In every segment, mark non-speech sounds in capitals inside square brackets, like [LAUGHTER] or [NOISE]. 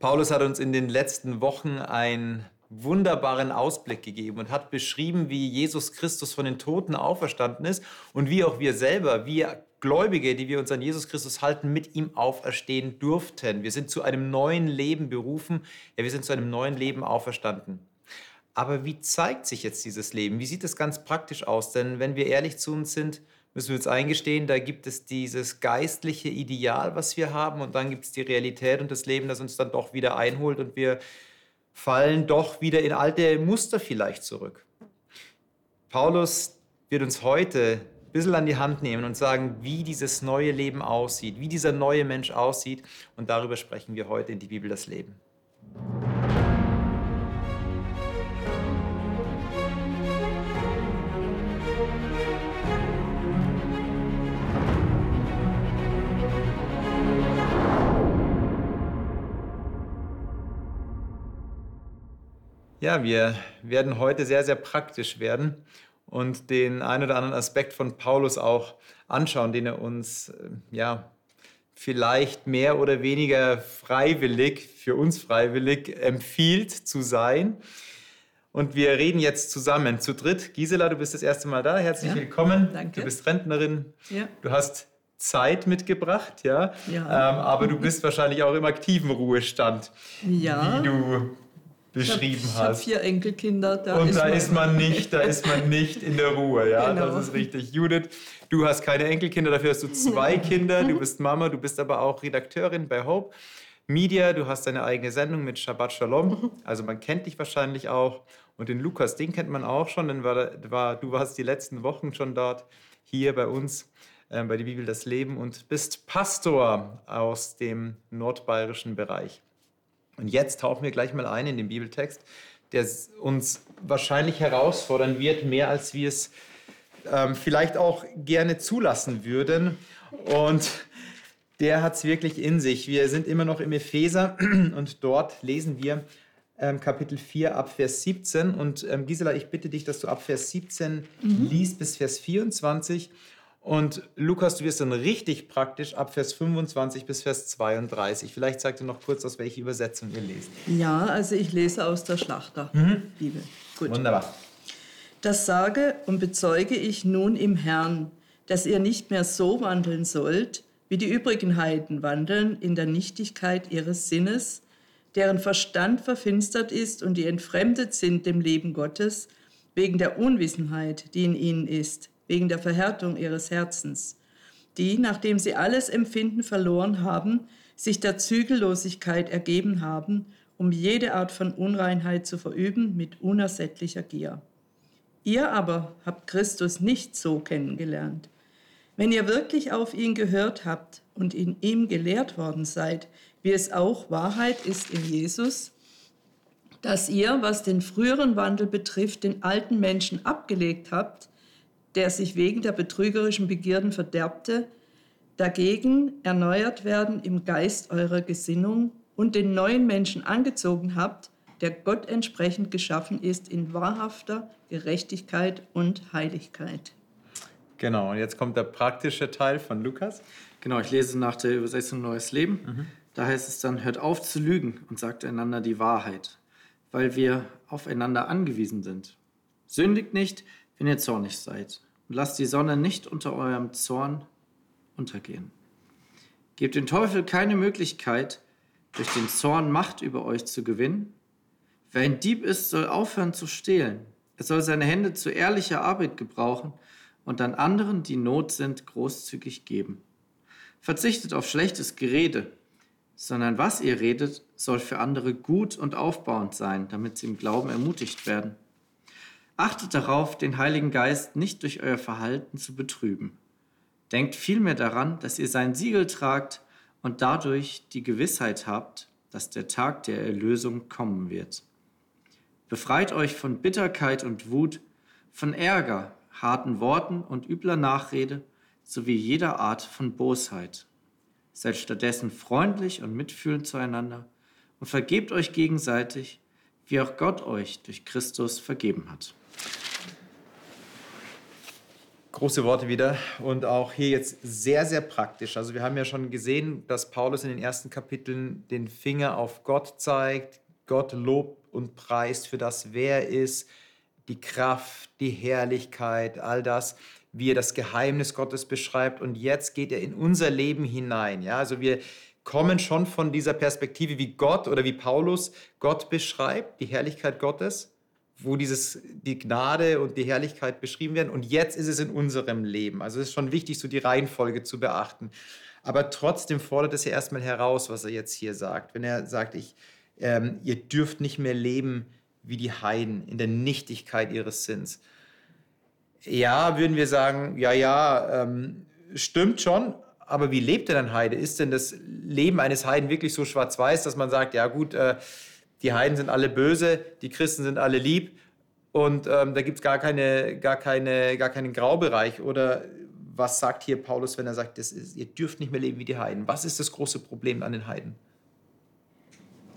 Paulus hat uns in den letzten Wochen einen wunderbaren Ausblick gegeben und hat beschrieben, wie Jesus Christus von den Toten auferstanden ist und wie auch wir selber, wir Gläubige, die wir uns an Jesus Christus halten, mit ihm auferstehen durften. Wir sind zu einem neuen Leben berufen, ja, wir sind zu einem neuen Leben auferstanden. Aber wie zeigt sich jetzt dieses Leben? Wie sieht es ganz praktisch aus? Denn wenn wir ehrlich zu uns sind, müssen wir uns eingestehen, da gibt es dieses geistliche Ideal, was wir haben, und dann gibt es die Realität und das Leben, das uns dann doch wieder einholt und wir fallen doch wieder in alte Muster vielleicht zurück. Paulus wird uns heute ein bisschen an die Hand nehmen und sagen, wie dieses neue Leben aussieht, wie dieser neue Mensch aussieht. Und darüber sprechen wir heute in die Bibel das Leben. Ja, wir werden heute sehr, sehr praktisch werden und den einen oder anderen Aspekt von Paulus auch anschauen, den er uns äh, ja vielleicht mehr oder weniger freiwillig, für uns freiwillig empfiehlt zu sein. Und wir reden jetzt zusammen zu dritt. Gisela, du bist das erste Mal da. Herzlich ja, willkommen. Danke. Du bist Rentnerin. Ja. Du hast Zeit mitgebracht, ja. ja. Ähm, aber du bist wahrscheinlich auch im aktiven Ruhestand. Ja. Wie du beschrieben ich hab, hast. Ich habe vier Enkelkinder. Da und ist da man ist man nicht, da ist man [LAUGHS] nicht in der Ruhe, ja, genau. das ist richtig. Judith, du hast keine Enkelkinder, dafür hast du zwei [LAUGHS] Kinder. Du bist Mama, du bist aber auch Redakteurin bei Hope Media. Du hast deine eigene Sendung mit Shabbat Shalom. Also man kennt dich wahrscheinlich auch. Und den Lukas, den kennt man auch schon, denn war, war, du warst die letzten Wochen schon dort hier bei uns äh, bei der Bibel das Leben und bist Pastor aus dem nordbayerischen Bereich. Und jetzt tauchen wir gleich mal ein in den Bibeltext, der uns wahrscheinlich herausfordern wird, mehr als wir es ähm, vielleicht auch gerne zulassen würden. Und der hat es wirklich in sich. Wir sind immer noch im Epheser [CLEARS THROAT] und dort lesen wir ähm, Kapitel 4 ab Vers 17. Und ähm, Gisela, ich bitte dich, dass du ab Vers 17 mhm. liest bis Vers 24 und Lukas, du wirst dann richtig praktisch ab Vers 25 bis Vers 32. Vielleicht sagt ihr noch kurz, aus welcher Übersetzung ihr lest. Ja, also ich lese aus der Schlachterbibel. Mhm. Wunderbar. Das sage und bezeuge ich nun im Herrn, dass ihr nicht mehr so wandeln sollt, wie die übrigen Heiden wandeln in der Nichtigkeit ihres Sinnes, deren Verstand verfinstert ist und die entfremdet sind dem Leben Gottes, wegen der Unwissenheit, die in ihnen ist wegen der Verhärtung ihres Herzens, die, nachdem sie alles Empfinden verloren haben, sich der Zügellosigkeit ergeben haben, um jede Art von Unreinheit zu verüben mit unersättlicher Gier. Ihr aber habt Christus nicht so kennengelernt. Wenn ihr wirklich auf ihn gehört habt und in ihm gelehrt worden seid, wie es auch Wahrheit ist in Jesus, dass ihr, was den früheren Wandel betrifft, den alten Menschen abgelegt habt, der sich wegen der betrügerischen Begierden verderbte, dagegen erneuert werden im Geist eurer Gesinnung und den neuen Menschen angezogen habt, der Gott entsprechend geschaffen ist in wahrhafter Gerechtigkeit und Heiligkeit. Genau, und jetzt kommt der praktische Teil von Lukas. Genau, ich lese nach der Übersetzung Neues Leben. Mhm. Da heißt es dann, hört auf zu lügen und sagt einander die Wahrheit, weil wir aufeinander angewiesen sind. Sündigt nicht, wenn ihr zornig seid. Und lasst die Sonne nicht unter eurem Zorn untergehen. Gebt dem Teufel keine Möglichkeit, durch den Zorn Macht über euch zu gewinnen. Wer ein Dieb ist, soll aufhören zu stehlen. Er soll seine Hände zu ehrlicher Arbeit gebrauchen und an anderen, die Not sind, großzügig geben. Verzichtet auf schlechtes Gerede, sondern was ihr redet, soll für andere gut und aufbauend sein, damit sie im Glauben ermutigt werden. Achtet darauf, den Heiligen Geist nicht durch euer Verhalten zu betrüben. Denkt vielmehr daran, dass ihr sein Siegel tragt und dadurch die Gewissheit habt, dass der Tag der Erlösung kommen wird. Befreit euch von Bitterkeit und Wut, von Ärger, harten Worten und übler Nachrede sowie jeder Art von Bosheit. Seid stattdessen freundlich und mitfühlend zueinander und vergebt euch gegenseitig, wie auch Gott euch durch Christus vergeben hat. Große Worte wieder und auch hier jetzt sehr, sehr praktisch. Also wir haben ja schon gesehen, dass Paulus in den ersten Kapiteln den Finger auf Gott zeigt, Gott lobt und preist für das, wer er ist, die Kraft, die Herrlichkeit, all das, wie er das Geheimnis Gottes beschreibt. Und jetzt geht er in unser Leben hinein. Ja, also wir kommen schon von dieser Perspektive, wie Gott oder wie Paulus Gott beschreibt, die Herrlichkeit Gottes wo dieses, die Gnade und die Herrlichkeit beschrieben werden. Und jetzt ist es in unserem Leben. Also es ist schon wichtig, so die Reihenfolge zu beachten. Aber trotzdem fordert es ja erstmal heraus, was er jetzt hier sagt. Wenn er sagt, ich, ähm, ihr dürft nicht mehr leben wie die Heiden in der Nichtigkeit ihres Sinns. Ja, würden wir sagen, ja, ja, ähm, stimmt schon, aber wie lebt denn ein Heide? Ist denn das Leben eines Heiden wirklich so schwarz-weiß, dass man sagt, ja gut, äh, die Heiden sind alle böse, die Christen sind alle lieb und ähm, da gibt es gar, keine, gar, keine, gar keinen Graubereich. Oder was sagt hier Paulus, wenn er sagt, das ist, ihr dürft nicht mehr leben wie die Heiden? Was ist das große Problem an den Heiden?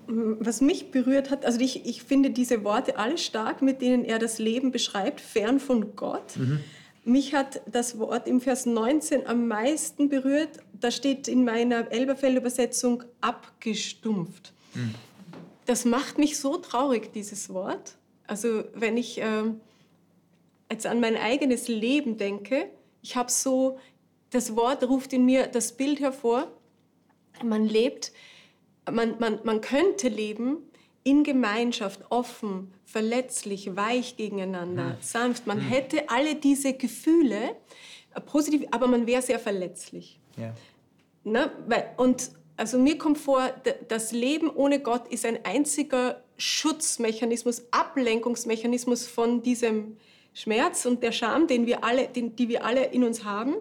Was mich berührt hat, also ich, ich finde diese Worte alle stark, mit denen er das Leben beschreibt, fern von Gott. Mhm. Mich hat das Wort im Vers 19 am meisten berührt. Da steht in meiner Elberfeld-Übersetzung abgestumpft. Mhm das macht mich so traurig, dieses Wort. Also wenn ich äh, jetzt an mein eigenes Leben denke, ich habe so, das Wort ruft in mir das Bild hervor, man lebt, man, man, man könnte leben in Gemeinschaft, offen, verletzlich, weich gegeneinander, hm. sanft. Man hm. hätte alle diese Gefühle, äh, positiv, aber man wäre sehr verletzlich. Ja. Na, weil, und, also mir kommt vor, das Leben ohne Gott ist ein einziger Schutzmechanismus, Ablenkungsmechanismus von diesem Schmerz und der Scham, den wir alle, den, die wir alle in uns haben.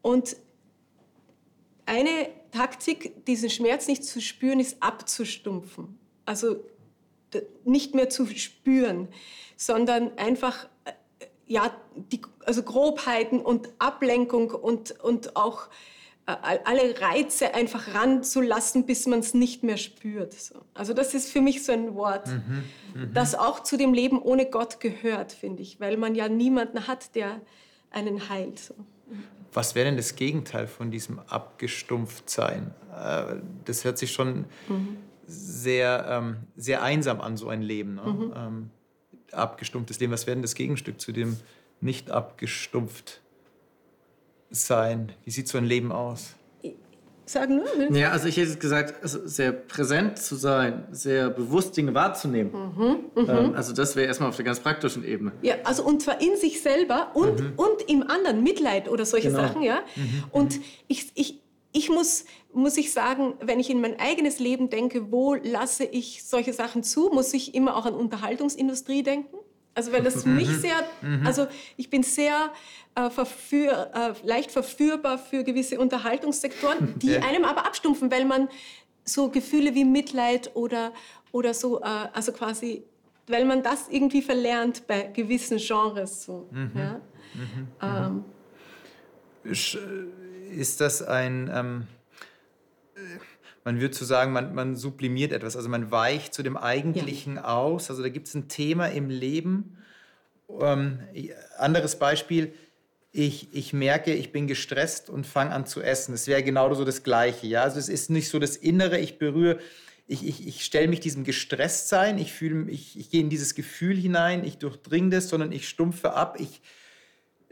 Und eine Taktik, diesen Schmerz nicht zu spüren, ist abzustumpfen. Also nicht mehr zu spüren, sondern einfach äh, ja, die, also Grobheiten und Ablenkung und, und auch alle Reize einfach ranzulassen, bis man es nicht mehr spürt. So. Also das ist für mich so ein Wort, mhm, mh. das auch zu dem Leben ohne Gott gehört, finde ich, weil man ja niemanden hat, der einen heilt. So. Was wäre denn das Gegenteil von diesem Abgestumpftsein? Äh, das hört sich schon mhm. sehr, ähm, sehr einsam an, so ein Leben. Ne? Mhm. Ähm, abgestumpftes Leben. Was wäre denn das Gegenstück zu dem nicht abgestumpft sein? Wie sieht so ein Leben aus? Sagen nur. Ja, also ich hätte gesagt, also sehr präsent zu sein, sehr bewusst Dinge wahrzunehmen. Mhm, mhm. ähm, also das wäre erstmal auf der ganz praktischen Ebene. Ja, also und zwar in sich selber und, mhm. und im anderen, Mitleid oder solche genau. Sachen, ja. Mhm, und mhm. ich, ich, ich muss, muss ich sagen, wenn ich in mein eigenes Leben denke, wo lasse ich solche Sachen zu, muss ich immer auch an Unterhaltungsindustrie denken. Also weil das mich mhm. sehr, mhm. also ich bin sehr äh, verführ, äh, leicht verführbar für gewisse Unterhaltungssektoren, [LAUGHS] die ja. einem aber abstumpfen, weil man so Gefühle wie Mitleid oder, oder so, äh, also quasi, weil man das irgendwie verlernt bei gewissen Genres. So, mhm. ja? Mhm. Ähm. Äh, ist das ein... Ähm man würde so sagen, man, man sublimiert etwas, also man weicht zu dem Eigentlichen ja. aus. Also da gibt es ein Thema im Leben. Ähm, anderes Beispiel, ich, ich merke, ich bin gestresst und fange an zu essen. Es wäre genau so das Gleiche. Ja? Also es ist nicht so das Innere, ich berühre, ich, ich, ich stelle mich diesem Gestresstsein, ich, fühle, ich, ich gehe in dieses Gefühl hinein, ich durchdringe das, sondern ich stumpfe ab, ich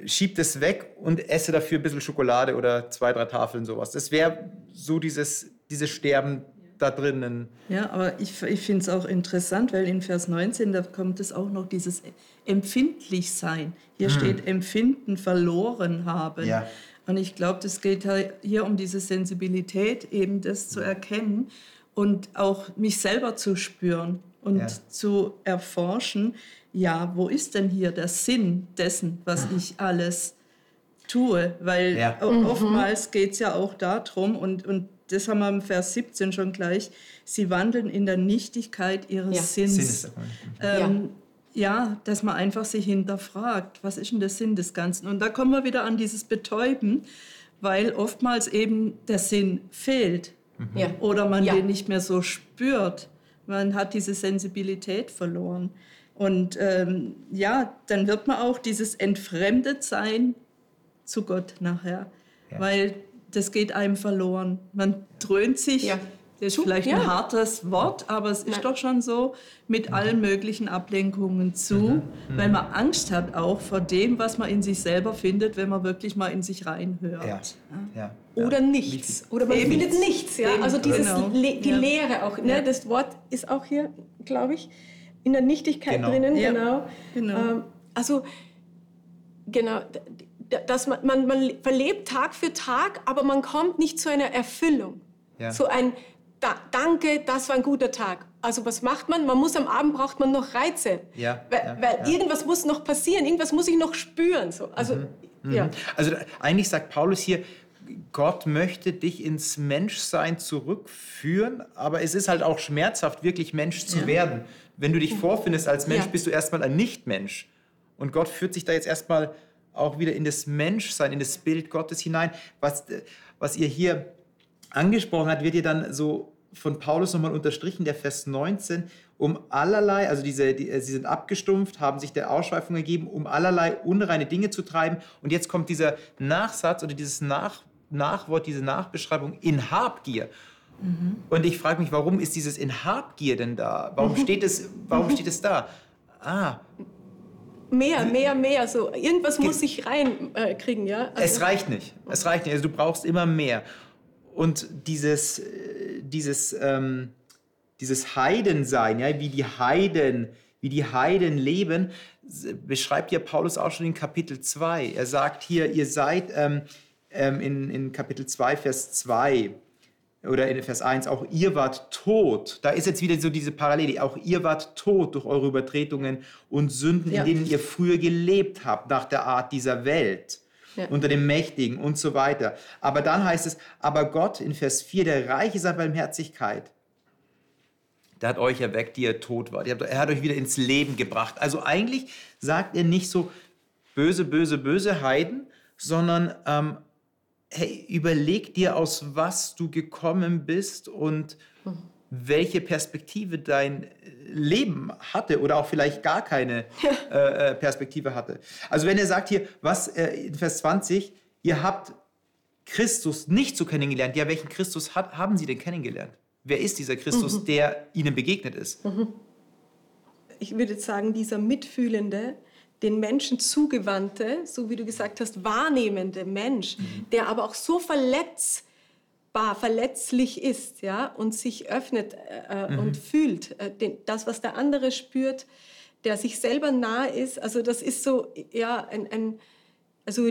schiebe das weg und esse dafür ein bisschen Schokolade oder zwei, drei Tafeln sowas. Das wäre so dieses dieses Sterben da drinnen. Ja, aber ich, ich finde es auch interessant, weil in Vers 19, da kommt es auch noch dieses Empfindlichsein. Hier hm. steht Empfinden verloren haben. Ja. Und ich glaube, das geht hier um diese Sensibilität, eben das zu erkennen und auch mich selber zu spüren und ja. zu erforschen, ja, wo ist denn hier der Sinn dessen, was ich alles tue? Weil ja. oftmals geht es ja auch darum, und, und das haben wir im Vers 17 schon gleich, sie wandeln in der Nichtigkeit ihres ja. Sinns. Ähm, ja. ja, dass man einfach sich hinterfragt, was ist denn der Sinn des Ganzen? Und da kommen wir wieder an dieses Betäuben, weil oftmals eben der Sinn fehlt mhm. ja. oder man den nicht mehr so spürt. Man hat diese Sensibilität verloren. Und ähm, ja, dann wird man auch dieses Entfremdetsein zu Gott nachher. Ja. Weil das geht einem verloren. Man dröhnt sich ja. Das ist vielleicht ja. ein hartes Wort, aber es ist Nein. doch schon so mit allen möglichen Ablenkungen zu, mhm. Mhm. weil man Angst hat auch vor dem, was man in sich selber findet, wenn man wirklich mal in sich reinhört. Ja. Ja. Oder nichts. Oder man Eben. findet nichts. Ja? Also dieses genau. Le die Leere auch. Ne? Das Wort ist auch hier, glaube ich, in der Nichtigkeit genau. drinnen. Genau. genau. Ähm, also genau dass man, man, man verlebt Tag für Tag, aber man kommt nicht zu einer Erfüllung. Ja. So ein, da, danke, das war ein guter Tag. Also was macht man? Man muss am Abend braucht man noch Reize, ja, weil, ja, weil ja. irgendwas muss noch passieren, irgendwas muss ich noch spüren. So. Also mhm. Mhm. ja. Also eigentlich sagt Paulus hier, Gott möchte dich ins Menschsein zurückführen, aber es ist halt auch schmerzhaft, wirklich Mensch zu werden. Wenn du dich vorfindest als Mensch, bist du erstmal ein Nichtmensch. Und Gott führt sich da jetzt erstmal auch wieder in das Menschsein, in das Bild Gottes hinein. Was, was ihr hier angesprochen habt, wird ihr dann so von Paulus nochmal unterstrichen, der Vers 19, um allerlei, also diese, die, äh, sie sind abgestumpft, haben sich der Ausschweifung gegeben, um allerlei unreine Dinge zu treiben. Und jetzt kommt dieser Nachsatz oder dieses Nach, Nachwort, diese Nachbeschreibung in Habgier. Mhm. Und ich frage mich, warum ist dieses in Habgier denn da? Warum [LAUGHS] steht es, warum steht es da? Ah, mehr, mehr, mehr. So irgendwas muss ich reinkriegen, äh, ja. Also es reicht nicht. Es reicht nicht. Also du brauchst immer mehr. Und dieses, dieses, ähm, dieses Heidensein, ja, wie die Heiden, wie die Heiden leben, beschreibt ja Paulus auch schon in Kapitel 2. Er sagt hier, ihr seid ähm, ähm, in, in Kapitel 2, Vers 2 oder in Vers 1, auch ihr wart tot. Da ist jetzt wieder so diese Parallele, auch ihr wart tot durch eure Übertretungen und Sünden, ja. in denen ihr früher gelebt habt, nach der Art dieser Welt ja. unter dem Mächtigen und so weiter. Aber dann heißt es, aber Gott in Vers 4, der reich ist an Barmherzigkeit, der hat euch erweckt, die ihr tot wart. Er hat euch wieder ins Leben gebracht. Also eigentlich sagt er nicht so böse, böse, böse Heiden, sondern ähm, hey, überleg dir, aus was du gekommen bist und mhm. welche Perspektive dein Leben hatte oder auch vielleicht gar keine [LAUGHS] äh, äh, Perspektive hatte. Also wenn er sagt hier, was äh, in Vers 20, ihr habt Christus nicht so kennengelernt, ja, welchen Christus hat, haben sie denn kennengelernt? Wer ist dieser Christus, mhm. der ihnen begegnet ist? Mhm. Ich würde sagen, dieser mitfühlende, den Menschen zugewandte, so wie du gesagt hast, wahrnehmende Mensch, mhm. der aber auch so verletzt verletzlich ist ja, und sich öffnet äh, mhm. und fühlt, äh, den, das, was der andere spürt, der sich selber nahe ist. Also das ist so, ja, ein, ein also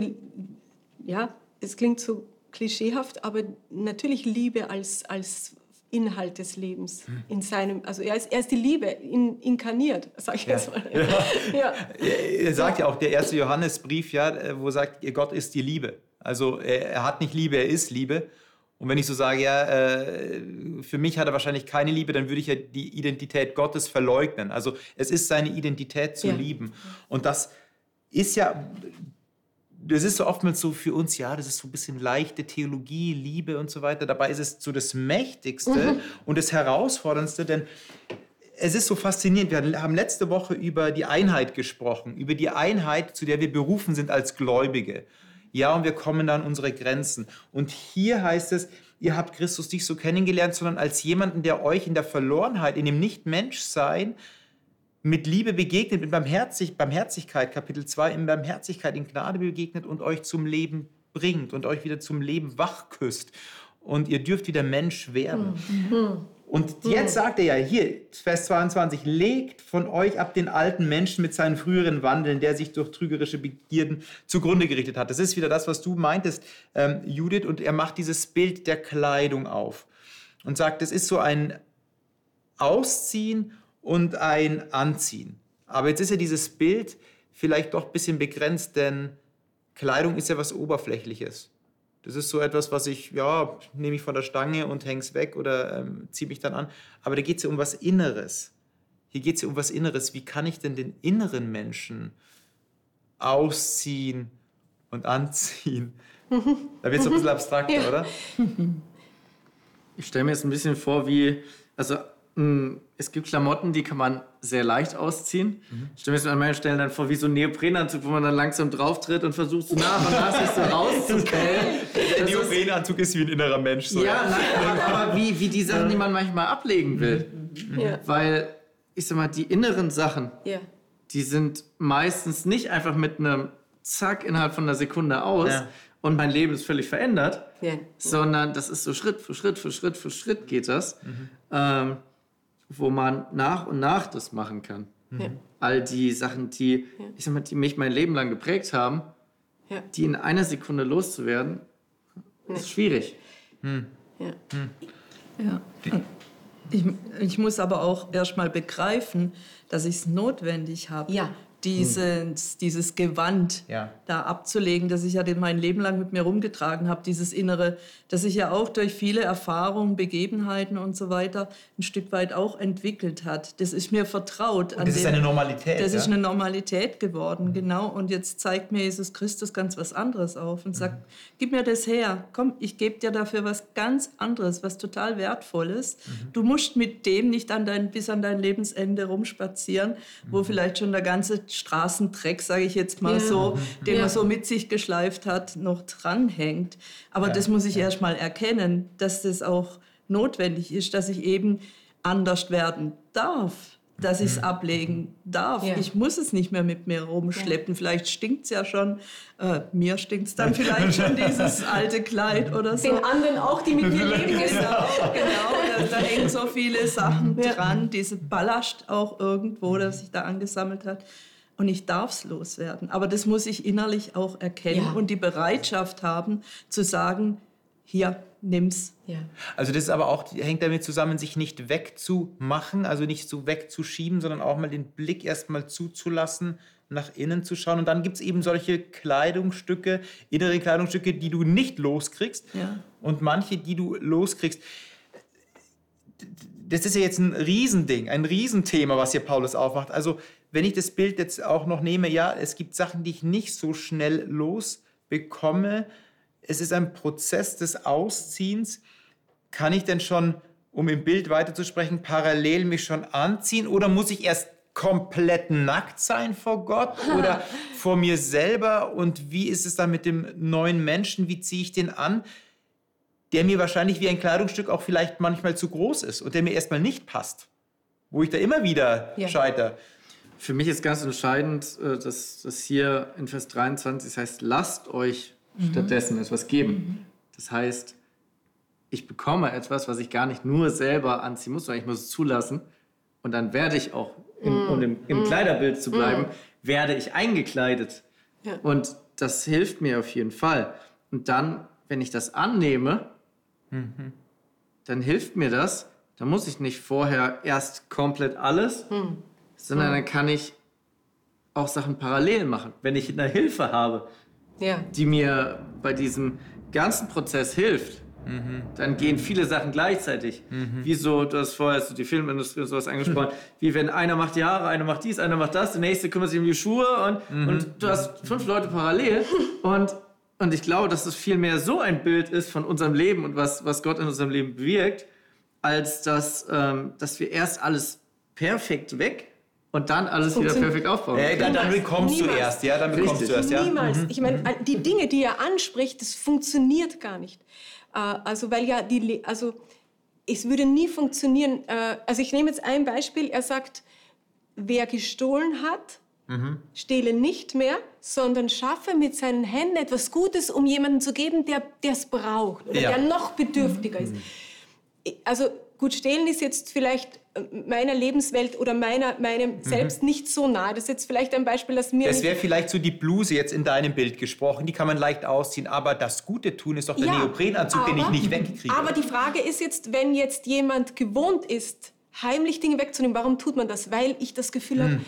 ja, es klingt so klischeehaft, aber natürlich Liebe als, als Inhalt des Lebens mhm. in seinem, also er ist, er ist die Liebe in, inkarniert, sage ich ja. jetzt mal. [LAUGHS] Ja. ja. Er sagt ja auch, der erste Johannesbrief, ja, wo sagt, Gott ist die Liebe. Also er, er hat nicht Liebe, er ist Liebe. Und wenn ich so sage, ja, äh, für mich hat er wahrscheinlich keine Liebe, dann würde ich ja die Identität Gottes verleugnen. Also es ist seine Identität zu ja. lieben. Und das ist ja, das ist so oftmals so für uns, ja, das ist so ein bisschen leichte Theologie, Liebe und so weiter. Dabei ist es so das Mächtigste mhm. und das Herausforderndste, denn es ist so faszinierend. Wir haben letzte Woche über die Einheit gesprochen, über die Einheit, zu der wir berufen sind als Gläubige. Ja, und wir kommen an unsere Grenzen. Und hier heißt es, ihr habt Christus nicht so kennengelernt, sondern als jemanden, der euch in der Verlorenheit, in dem Nicht-Menschsein mit Liebe begegnet, mit Barmherzig, Barmherzigkeit, Kapitel 2, in Barmherzigkeit, in Gnade begegnet und euch zum Leben bringt und euch wieder zum Leben wachküsst. Und ihr dürft wieder Mensch werden. Mhm. Und jetzt sagt er ja hier, Vers 22, legt von euch ab den alten Menschen mit seinen früheren Wandeln, der sich durch trügerische Begierden zugrunde gerichtet hat. Das ist wieder das, was du meintest, ähm, Judith. Und er macht dieses Bild der Kleidung auf und sagt, es ist so ein Ausziehen und ein Anziehen. Aber jetzt ist ja dieses Bild vielleicht doch ein bisschen begrenzt, denn Kleidung ist ja was Oberflächliches. Das ist so etwas, was ich, ja, nehme ich von der Stange und hänge es weg oder ähm, ziehe mich dann an. Aber da geht es ja um was Inneres. Hier geht es ja um was Inneres. Wie kann ich denn den inneren Menschen ausziehen und anziehen? Da wird es ein bisschen [LAUGHS] abstrakter, ja. oder? Ich stelle mir jetzt ein bisschen vor, wie, also es gibt Klamotten, die kann man sehr leicht ausziehen. Mhm. Ich stelle mir an manchen Stellen dann vor, wie so ein Neoprenanzug, wo man dann langsam drauf tritt und versucht, so nach und nach sich so [LAUGHS] rauszukellen. Der Neoprenanzug ist wie ein innerer Mensch. So. Ja, nein, aber, aber, wie, wie die Sachen, die man manchmal ablegen will. Mhm. Ja. Weil, ich sag mal, die inneren Sachen, ja. die sind meistens nicht einfach mit einem Zack innerhalb von einer Sekunde aus ja. und mein Leben ist völlig verändert, sondern das ist so Schritt für Schritt für Schritt für Schritt geht das. Mhm. Ähm, wo man nach und nach das machen kann. Ja. All die Sachen, die, ja. ich sag mal, die mich mein Leben lang geprägt haben, ja. die in einer Sekunde loszuwerden, ist schwierig. Hm. Ja. Hm. ja. Ich, ich muss aber auch erstmal begreifen, dass ich es notwendig habe. Ja dieses, dieses Gewand ja. da abzulegen, das ich ja mein Leben lang mit mir rumgetragen habe, dieses Innere, das sich ja auch durch viele Erfahrungen, Begebenheiten und so weiter ein Stück weit auch entwickelt hat. Das ist mir vertraut. Das ist eine Normalität. Das ja? ist eine Normalität geworden, mhm. genau. Und jetzt zeigt mir Jesus Christus ganz was anderes auf und sagt, mhm. gib mir das her, komm, ich gebe dir dafür was ganz anderes, was total wertvolles. Mhm. Du musst mit dem nicht an dein, bis an dein Lebensende rumspazieren, wo mhm. vielleicht schon der ganze Straßendreck, sage ich jetzt mal ja. so, den ja. man so mit sich geschleift hat, noch dranhängt. Aber ja. das muss ich erst mal erkennen, dass das auch notwendig ist, dass ich eben anders werden darf dass ich es mhm. ablegen darf. Ja. Ich muss es nicht mehr mit mir rumschleppen. Ja. Vielleicht stinkt es ja schon. Äh, mir stinkt es dann vielleicht schon, [LAUGHS] dieses alte Kleid oder so. Den anderen auch, die mit mir leben. Genau, genau da, da, hängen so viele Sachen ja. dran. Diese Ballast auch irgendwo, das sich da angesammelt hat und ich darf es loswerden. Aber das muss ich innerlich auch erkennen ja. und die Bereitschaft haben zu sagen, hier, nimm's. Ja. Also das ist aber auch, hängt damit zusammen, sich nicht wegzumachen, also nicht so wegzuschieben, sondern auch mal den Blick erstmal zuzulassen, nach innen zu schauen. Und dann gibt es eben solche Kleidungsstücke, innere Kleidungsstücke, die du nicht loskriegst ja. und manche, die du loskriegst. Das ist ja jetzt ein Riesending, ein Riesenthema, was hier Paulus aufmacht. Also wenn ich das Bild jetzt auch noch nehme, ja, es gibt Sachen, die ich nicht so schnell losbekomme. Es ist ein Prozess des Ausziehens. Kann ich denn schon, um im Bild weiterzusprechen, parallel mich schon anziehen oder muss ich erst komplett nackt sein vor Gott [LAUGHS] oder vor mir selber? Und wie ist es dann mit dem neuen Menschen? Wie ziehe ich den an? Der mir wahrscheinlich wie ein Kleidungsstück auch vielleicht manchmal zu groß ist und der mir erstmal nicht passt. Wo ich da immer wieder ja. scheitere. Für mich ist ganz entscheidend, äh, dass das hier in Vers 23 das heißt, lasst euch mhm. stattdessen etwas geben. Mhm. Das heißt, ich bekomme etwas, was ich gar nicht nur selber anziehen muss, sondern ich muss es zulassen. Und dann werde ich auch, in, mhm. um im, im, mhm. Kleiderbild zu bleiben, mhm. werde ich eingekleidet. Ja. Und das hilft mir auf jeden Fall. Und dann, wenn ich das annehme, mhm. dann hilft mir das. Dann muss ich nicht vorher erst komplett alles, mhm sondern mhm. dann kann ich auch Sachen parallel machen. Wenn ich eine Hilfe habe, ja. die mir bei diesem ganzen Prozess hilft, mhm. dann gehen viele Sachen gleichzeitig. Mhm. Wie so, du hast vorher so die Filmindustrie und sowas angesprochen, wie wenn einer macht die Haare, einer macht dies, einer macht das, der nächste kümmert sich um die Schuhe und, mhm. und du hast fünf Leute parallel [LAUGHS] und und ich glaube, dass es viel mehr so ein Bild ist von unserem Leben und was, was Gott in unserem Leben bewirkt, als dass, ähm, dass wir erst alles perfekt weg und dann alles wieder perfekt aufbauen. Ja, dann, dann bekommst Niemals. du erst, ja, dann bekommst Richtig. du erst, ja. Niemals. Mhm. Ich meine, mhm. die Dinge, die er anspricht, das funktioniert gar nicht. Äh, also, weil ja die, also es würde nie funktionieren. Äh, also ich nehme jetzt ein Beispiel. Er sagt, wer gestohlen hat, mhm. stehle nicht mehr, sondern schaffe mit seinen Händen etwas Gutes, um jemanden zu geben, der es braucht oder ja. der noch bedürftiger mhm. ist. Also gut, stehlen ist jetzt vielleicht meiner Lebenswelt oder meiner, meinem mhm. Selbst nicht so nah. Das ist jetzt vielleicht ein Beispiel, das mir. Das wäre vielleicht so die Bluse jetzt in deinem Bild gesprochen, die kann man leicht ausziehen, aber das Gute tun ist doch der ja, Neoprenanzug, aber, den ich nicht wegkriege. Aber die Frage ist jetzt, wenn jetzt jemand gewohnt ist, heimlich Dinge wegzunehmen, warum tut man das? Weil ich das Gefühl hm. habe,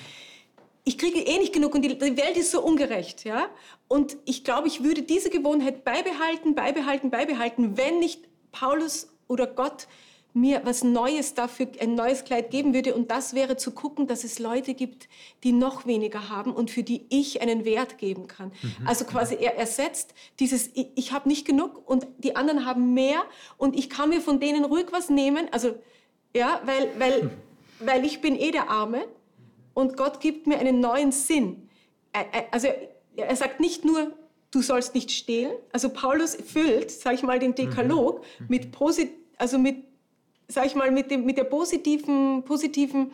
ich kriege eh nicht genug und die, die Welt ist so ungerecht, ja. Und ich glaube, ich würde diese Gewohnheit beibehalten, beibehalten, beibehalten, wenn nicht Paulus oder Gott mir was Neues dafür, ein neues Kleid geben würde. Und das wäre zu gucken, dass es Leute gibt, die noch weniger haben und für die ich einen Wert geben kann. Mhm. Also quasi er ersetzt dieses, ich, ich habe nicht genug und die anderen haben mehr und ich kann mir von denen ruhig was nehmen. Also Ja, weil, weil, weil ich bin eh der Arme und Gott gibt mir einen neuen Sinn. Also er sagt nicht nur, du sollst nicht stehlen. Also Paulus füllt, sag ich mal, den Dekalog mhm. mit, posit also mit, sag ich mal, mit, dem, mit der positiven, positiven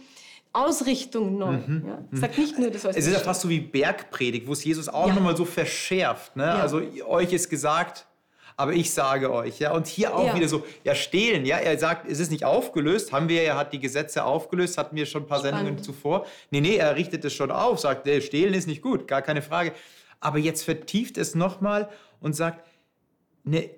Ausrichtung neu. Mhm. Ja. Sagt nicht nur, das Es ist ja fast so wie Bergpredigt, wo es Jesus auch ja. nochmal so verschärft. Ne? Ja. Also euch ist gesagt, aber ich sage euch. Ja? Und hier auch ja. wieder so, ja, stehlen. Ja? Er sagt, es ist nicht aufgelöst. Haben wir, er hat die Gesetze aufgelöst, hatten wir schon ein paar Spannend. Sendungen zuvor. Nee, nee, er richtet es schon auf, sagt, stehlen ist nicht gut, gar keine Frage. Aber jetzt vertieft es nochmal und sagt, ne,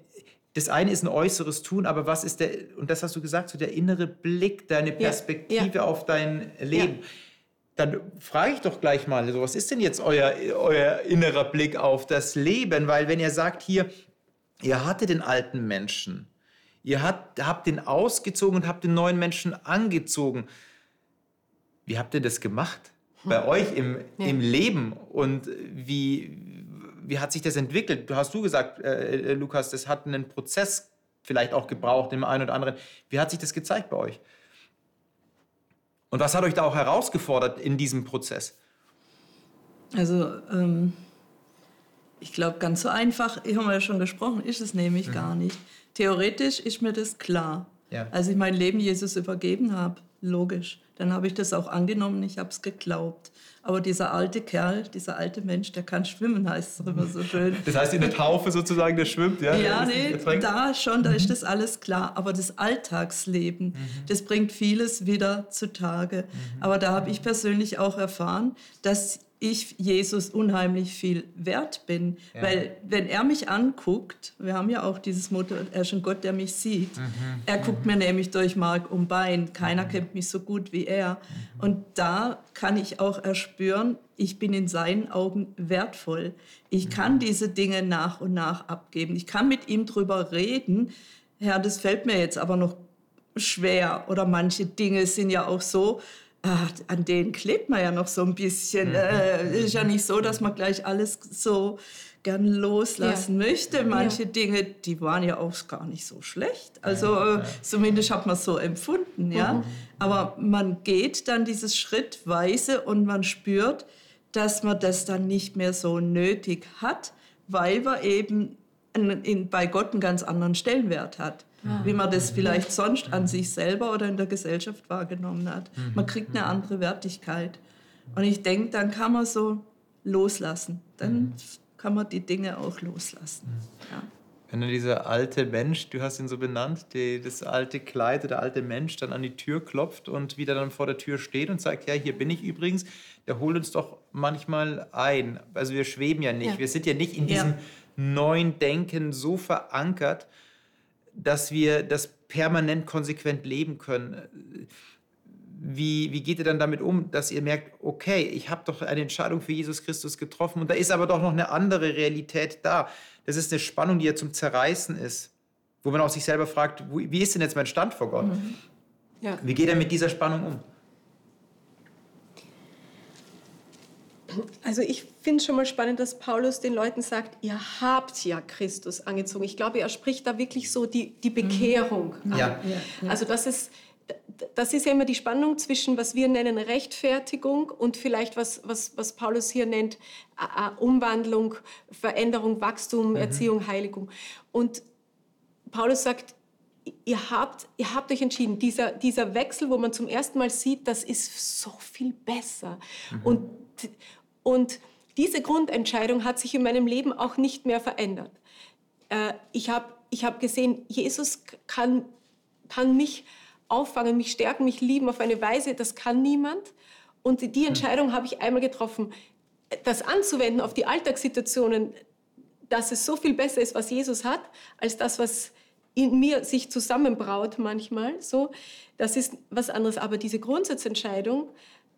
das eine ist ein äußeres Tun, aber was ist der, und das hast du gesagt, so der innere Blick, deine Perspektive ja, ja. auf dein Leben. Ja. Dann frage ich doch gleich mal, so, was ist denn jetzt euer, euer innerer Blick auf das Leben? Weil wenn ihr sagt hier, Ihr hattet den alten Menschen. Ihr habt, habt den ausgezogen und habt den neuen Menschen angezogen. Wie habt ihr das gemacht? Bei hm. euch im, im Leben und wie, wie hat sich das entwickelt? Du hast du gesagt, äh, äh, Lukas, das hat einen Prozess vielleicht auch gebraucht, dem einen oder anderen. Wie hat sich das gezeigt bei euch? Und was hat euch da auch herausgefordert in diesem Prozess? Also ähm, ich glaube, ganz so einfach, ich habe ja schon gesprochen, ist es nämlich mhm. gar nicht. Theoretisch ist mir das klar. Ja. Als ich mein Leben Jesus übergeben habe, logisch, dann habe ich das auch angenommen, ich habe es geglaubt. Aber dieser alte Kerl, dieser alte Mensch, der kann schwimmen, heißt es immer so schön. Das heißt, in der Taufe sozusagen, der schwimmt, ja? Ja, nee, da schon, da ist das alles klar. Aber das Alltagsleben, mhm. das bringt vieles wieder zutage. Mhm. Aber da habe ich persönlich auch erfahren, dass ich Jesus unheimlich viel wert bin. Ja. Weil wenn er mich anguckt, wir haben ja auch dieses Motto, er ist ein Gott, der mich sieht. Mhm. Er guckt mir nämlich durch Mark und Bein. Keiner mhm. kennt mich so gut wie er. Mhm. Und da kann ich auch erspüren, ich bin in seinen Augen wertvoll. Ich kann diese Dinge nach und nach abgeben. Ich kann mit ihm drüber reden. Herr, das fällt mir jetzt aber noch schwer. Oder manche Dinge sind ja auch so, ach, an denen klebt man ja noch so ein bisschen. Mhm. Äh, ist ja nicht so, dass man gleich alles so gern loslassen ja. möchte. Manche ja. Dinge, die waren ja auch gar nicht so schlecht. Also ja. äh, zumindest hat man es so empfunden, ja. Mhm. Aber man geht dann dieses schrittweise und man spürt, dass man das dann nicht mehr so nötig hat, weil man eben in, in, bei Gott einen ganz anderen Stellenwert hat wie man das vielleicht sonst an sich selber oder in der Gesellschaft wahrgenommen hat. Mhm. Man kriegt eine andere Wertigkeit. Und ich denke, dann kann man so loslassen. Dann mhm. kann man die Dinge auch loslassen. Mhm. Ja. Wenn dann dieser alte Mensch, du hast ihn so benannt, die, das alte Kleid, der alte Mensch dann an die Tür klopft und wieder dann vor der Tür steht und sagt, ja, hier bin ich übrigens, der holt uns doch manchmal ein. Also wir schweben ja nicht, ja. wir sind ja nicht in diesem ja. neuen Denken so verankert, dass wir das permanent konsequent leben können. Wie, wie geht ihr dann damit um, dass ihr merkt, okay, ich habe doch eine Entscheidung für Jesus Christus getroffen und da ist aber doch noch eine andere Realität da. Das ist eine Spannung, die ja zum Zerreißen ist, wo man auch sich selber fragt, wie ist denn jetzt mein Stand vor Gott? Mhm. Ja. Wie geht er mit dieser Spannung um? Also ich finde schon mal spannend, dass Paulus den Leuten sagt, ihr habt ja Christus angezogen. Ich glaube, er spricht da wirklich so die, die Bekehrung mhm. an. Ja. Ja. Also das ist, das ist ja immer die Spannung zwischen, was wir nennen Rechtfertigung und vielleicht was, was, was Paulus hier nennt, Umwandlung, Veränderung, Wachstum, mhm. Erziehung, Heiligung. Und Paulus sagt, ihr habt, ihr habt euch entschieden, dieser, dieser Wechsel, wo man zum ersten Mal sieht, das ist so viel besser. Mhm. Und, und diese Grundentscheidung hat sich in meinem Leben auch nicht mehr verändert. Äh, ich habe ich hab gesehen, Jesus kann, kann mich auffangen, mich stärken, mich lieben auf eine Weise, das kann niemand. Und die hm. Entscheidung habe ich einmal getroffen, das anzuwenden auf die Alltagssituationen, dass es so viel besser ist, was Jesus hat, als das, was in mir sich zusammenbraut manchmal. So, das ist was anderes. Aber diese Grundsatzentscheidung,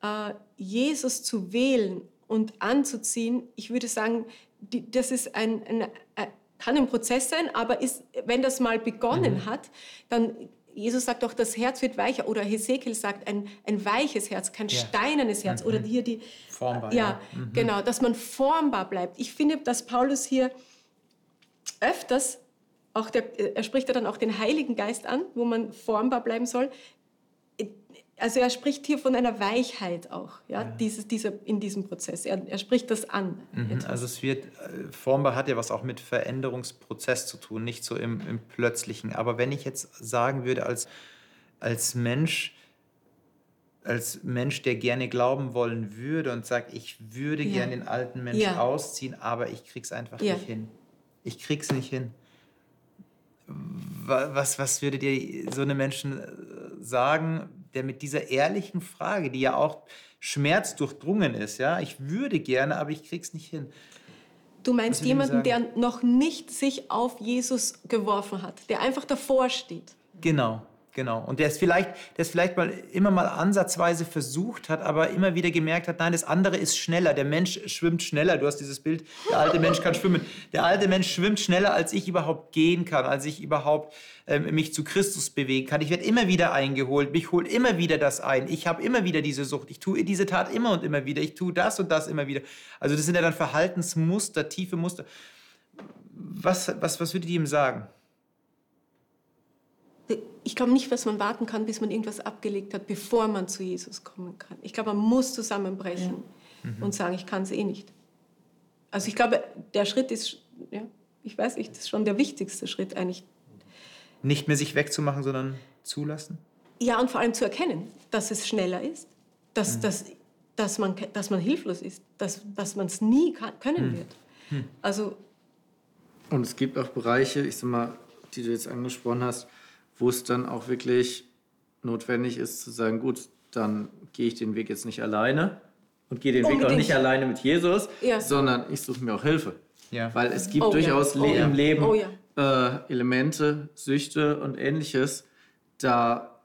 äh, Jesus zu wählen und anzuziehen, ich würde sagen, die, das ist ein, ein, ein, kann ein Prozess sein, aber ist, wenn das mal begonnen mhm. hat, dann Jesus sagt doch, das Herz wird weicher oder Hesekiel sagt ein, ein weiches Herz, kein ja. steinernes Herz mhm. oder hier die formbar. Ja, ja. Mhm. genau, dass man formbar bleibt. Ich finde, dass Paulus hier öfters auch der, er spricht ja dann auch den Heiligen Geist an, wo man formbar bleiben soll. Also er spricht hier von einer Weichheit auch, ja, ja. Dieses, dieser, in diesem Prozess. Er, er spricht das an. Mhm, also es wird, äh, formbar hat ja was auch mit Veränderungsprozess zu tun, nicht so im, im Plötzlichen. Aber wenn ich jetzt sagen würde, als, als Mensch, als Mensch, der gerne glauben wollen würde und sagt, ich würde ja. gerne den alten Menschen ja. ausziehen, aber ich krieg's einfach nicht hin. Ich krieg's nicht hin. Was, was würde dir so eine Menschen äh, sagen, der mit dieser ehrlichen Frage, die ja auch schmerzdurchdrungen ist, ja, ich würde gerne, aber ich krieg's nicht hin. Du meinst jemanden, der noch nicht sich auf Jesus geworfen hat, der einfach davor steht. Genau, Genau. Und der es vielleicht, der es vielleicht mal immer mal ansatzweise versucht hat, aber immer wieder gemerkt hat, nein, das andere ist schneller. Der Mensch schwimmt schneller. Du hast dieses Bild, der alte Mensch kann schwimmen. Der alte Mensch schwimmt schneller, als ich überhaupt gehen kann, als ich überhaupt ähm, mich zu Christus bewegen kann. Ich werde immer wieder eingeholt. Mich holt immer wieder das ein. Ich habe immer wieder diese Sucht. Ich tue diese Tat immer und immer wieder. Ich tue das und das immer wieder. Also das sind ja dann Verhaltensmuster, tiefe Muster. Was, was, was würdet ihr ihm sagen? Ich glaube nicht, dass man warten kann, bis man irgendwas abgelegt hat, bevor man zu Jesus kommen kann. Ich glaube, man muss zusammenbrechen ja. mhm. und sagen, ich kann es eh nicht. Also ich glaube, der Schritt ist, ja, ich weiß nicht, das ist schon der wichtigste Schritt eigentlich. Nicht mehr sich wegzumachen, sondern zulassen? Ja, und vor allem zu erkennen, dass es schneller ist, dass, mhm. dass, dass, man, dass man hilflos ist, dass, dass man es nie kann, können mhm. wird. Mhm. Also, und es gibt auch Bereiche, ich sag mal, die du jetzt angesprochen hast, wo es dann auch wirklich notwendig ist zu sagen, gut, dann gehe ich den Weg jetzt nicht alleine und gehe den Unbedingt. Weg auch nicht alleine mit Jesus, ja. sondern ich suche mir auch Hilfe. Ja. Weil es gibt oh, durchaus ja. oh, im Leben oh, äh, Elemente, Süchte und ähnliches, da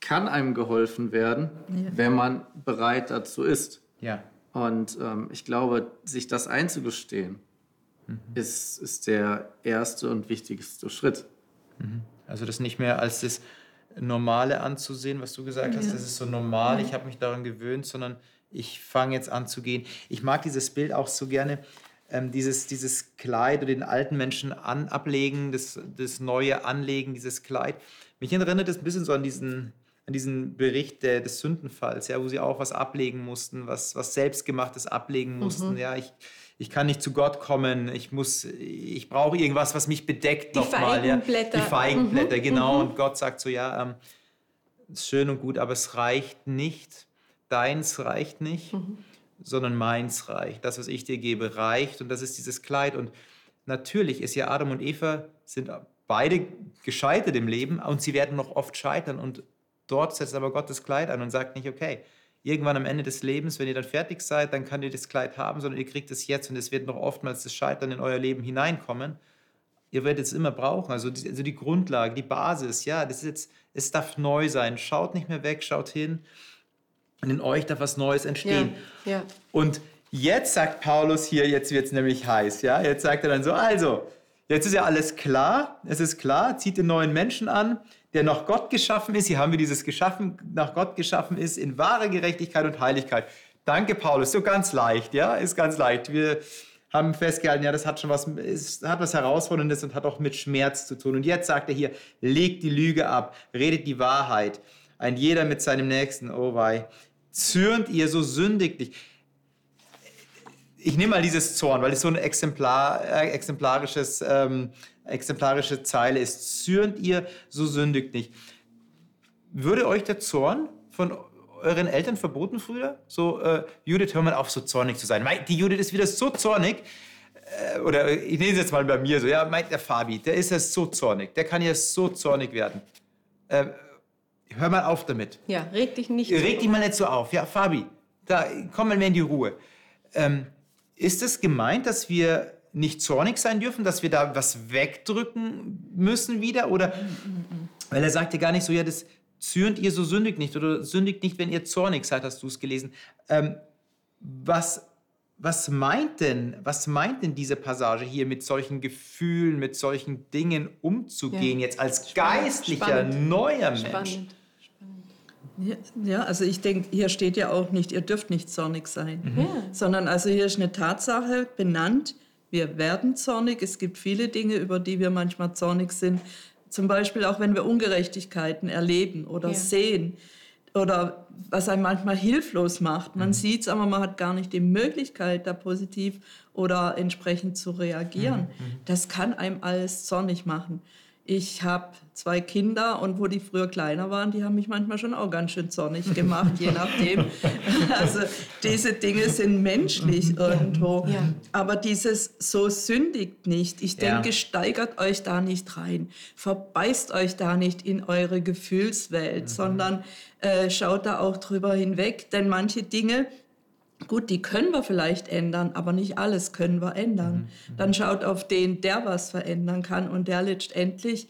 kann einem geholfen werden, wenn man bereit dazu ist. Ja. Und ähm, ich glaube, sich das einzugestehen, mhm. ist, ist der erste und wichtigste Schritt. Mhm. Also das nicht mehr als das Normale anzusehen, was du gesagt hast, das ist so normal, ich habe mich daran gewöhnt, sondern ich fange jetzt an zu gehen. Ich mag dieses Bild auch so gerne, ähm, dieses, dieses Kleid oder den alten Menschen an, ablegen, das, das Neue anlegen, dieses Kleid. Mich erinnert das ein bisschen so an diesen, an diesen Bericht der, des Sündenfalls, ja, wo sie auch was ablegen mussten, was, was Selbstgemachtes ablegen mussten. Mhm. Ja, ich, ich kann nicht zu Gott kommen, ich muss, ich brauche irgendwas, was mich bedeckt nochmal. Die Feigenblätter. Ja. Die Feigenblätter, mhm. genau. Mhm. Und Gott sagt so, ja, ähm, schön und gut, aber es reicht nicht. Deins reicht nicht, mhm. sondern meins reicht. Das, was ich dir gebe, reicht. Und das ist dieses Kleid. Und natürlich ist ja Adam und Eva sind beide gescheitert im Leben und sie werden noch oft scheitern. Und dort setzt aber Gott das Kleid an und sagt nicht, okay, irgendwann am Ende des Lebens, wenn ihr dann fertig seid, dann könnt ihr das Kleid haben, sondern ihr kriegt es jetzt und es wird noch oftmals das Scheitern in euer Leben hineinkommen. Ihr werdet es immer brauchen. Also die, also die Grundlage, die Basis, ja, das ist jetzt, es darf neu sein. Schaut nicht mehr weg, schaut hin. Und in euch darf was Neues entstehen. Ja, ja. Und jetzt sagt Paulus hier, jetzt wird es nämlich heiß, ja. Jetzt sagt er dann so, also, jetzt ist ja alles klar, es ist klar, zieht den neuen Menschen an, der nach Gott geschaffen ist. Hier haben wir dieses geschaffen, nach Gott geschaffen ist, in wahrer Gerechtigkeit und Heiligkeit. Danke, Paulus. So ganz leicht, ja, ist ganz leicht. Wir haben festgehalten, ja, das hat schon was, ist, hat was Herausforderndes und hat auch mit Schmerz zu tun. Und jetzt sagt er hier, legt die Lüge ab, redet die Wahrheit. Ein jeder mit seinem Nächsten, oh wei. Zürnt ihr so sündig nicht ich nehme mal dieses Zorn, weil es so ein Exemplar, äh, exemplarisches, ähm, exemplarische Zeile ist. Zürnt ihr, so sündigt nicht. Würde euch der Zorn von euren Eltern verboten früher? So, äh, Judith, hör mal auf, so zornig zu sein. Die Judith ist wieder so zornig. Äh, oder ich nehme es jetzt mal bei mir so. Ja, meint der Fabi, der ist ja so zornig. Der kann ja so zornig werden. Äh, hör mal auf damit. Ja, reg dich nicht Reg dich mal nicht so auf. Ja, Fabi, da komm mal mehr in die Ruhe. Ähm, ist es gemeint, dass wir nicht zornig sein dürfen, dass wir da was wegdrücken müssen wieder? Oder, weil er sagt ja gar nicht so, ja, das zürnt ihr so sündigt nicht oder sündigt nicht, wenn ihr zornig seid, hast du es gelesen. Ähm, was, was meint denn, was meint denn diese Passage hier mit solchen Gefühlen, mit solchen Dingen umzugehen, ja. jetzt als Spannend. geistlicher, Spannend. neuer Mensch? Spannend. Ja, also ich denke, hier steht ja auch nicht, ihr dürft nicht zornig sein, mhm. sondern also hier ist eine Tatsache benannt, wir werden zornig. Es gibt viele Dinge, über die wir manchmal zornig sind. Zum Beispiel auch, wenn wir Ungerechtigkeiten erleben oder ja. sehen. oder was einen manchmal hilflos macht. Man mhm. sieht es, aber man hat gar nicht die Möglichkeit, da positiv oder entsprechend zu reagieren. Mhm. mhm. Das kann einem alles zornig machen. Ich habe zwei Kinder und wo die früher kleiner waren, die haben mich manchmal schon auch ganz schön zornig gemacht, je [LAUGHS] nachdem. Also diese Dinge sind menschlich irgendwo. Ja. Aber dieses so sündigt nicht. Ich denke, ja. steigert euch da nicht rein. Verbeißt euch da nicht in eure Gefühlswelt, mhm. sondern äh, schaut da auch drüber hinweg. Denn manche Dinge, Gut, die können wir vielleicht ändern, aber nicht alles können wir ändern. Mhm. Dann schaut auf den, der was verändern kann und der letztendlich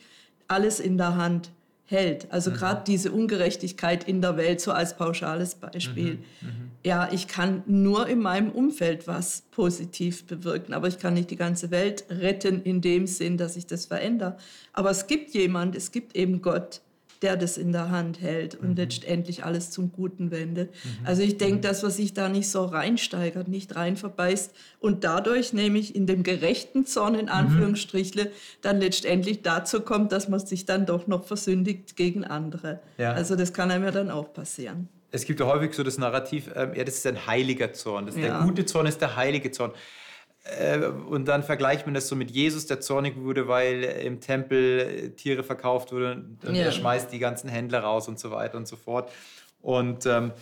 alles in der Hand hält. Also mhm. gerade diese Ungerechtigkeit in der Welt, so als pauschales Beispiel. Mhm. mhm. Ja, ich kann nur in meinem Umfeld was positiv bewirken, aber ich kann nicht die ganze Welt retten in dem Sinn, dass ich das verändere. Aber es gibt jemand, es gibt eben Gott, der das in der Hand hält und mhm. letztendlich alles zum Guten wendet. Mhm. Also ich denke, mhm. dass man sich da nicht so reinsteigert, nicht rein verbeißt und dadurch nämlich in dem gerechten Zorn in mhm. Anführungsstrichle dann letztendlich dazu kommt, dass man sich dann doch noch versündigt gegen andere. Ja. Also das kann einem ja dann auch passieren. Es gibt ja häufig so das Narrativ, ähm, ja, das ist ein heiliger Zorn. Das ja. Der gute Zorn ist der heilige Zorn. Äh, und dann vergleicht man das so mit Jesus, der zornig wurde, weil im Tempel äh, Tiere verkauft wurden und ja. er schmeißt die ganzen Händler raus und so weiter und so fort. Und ähm,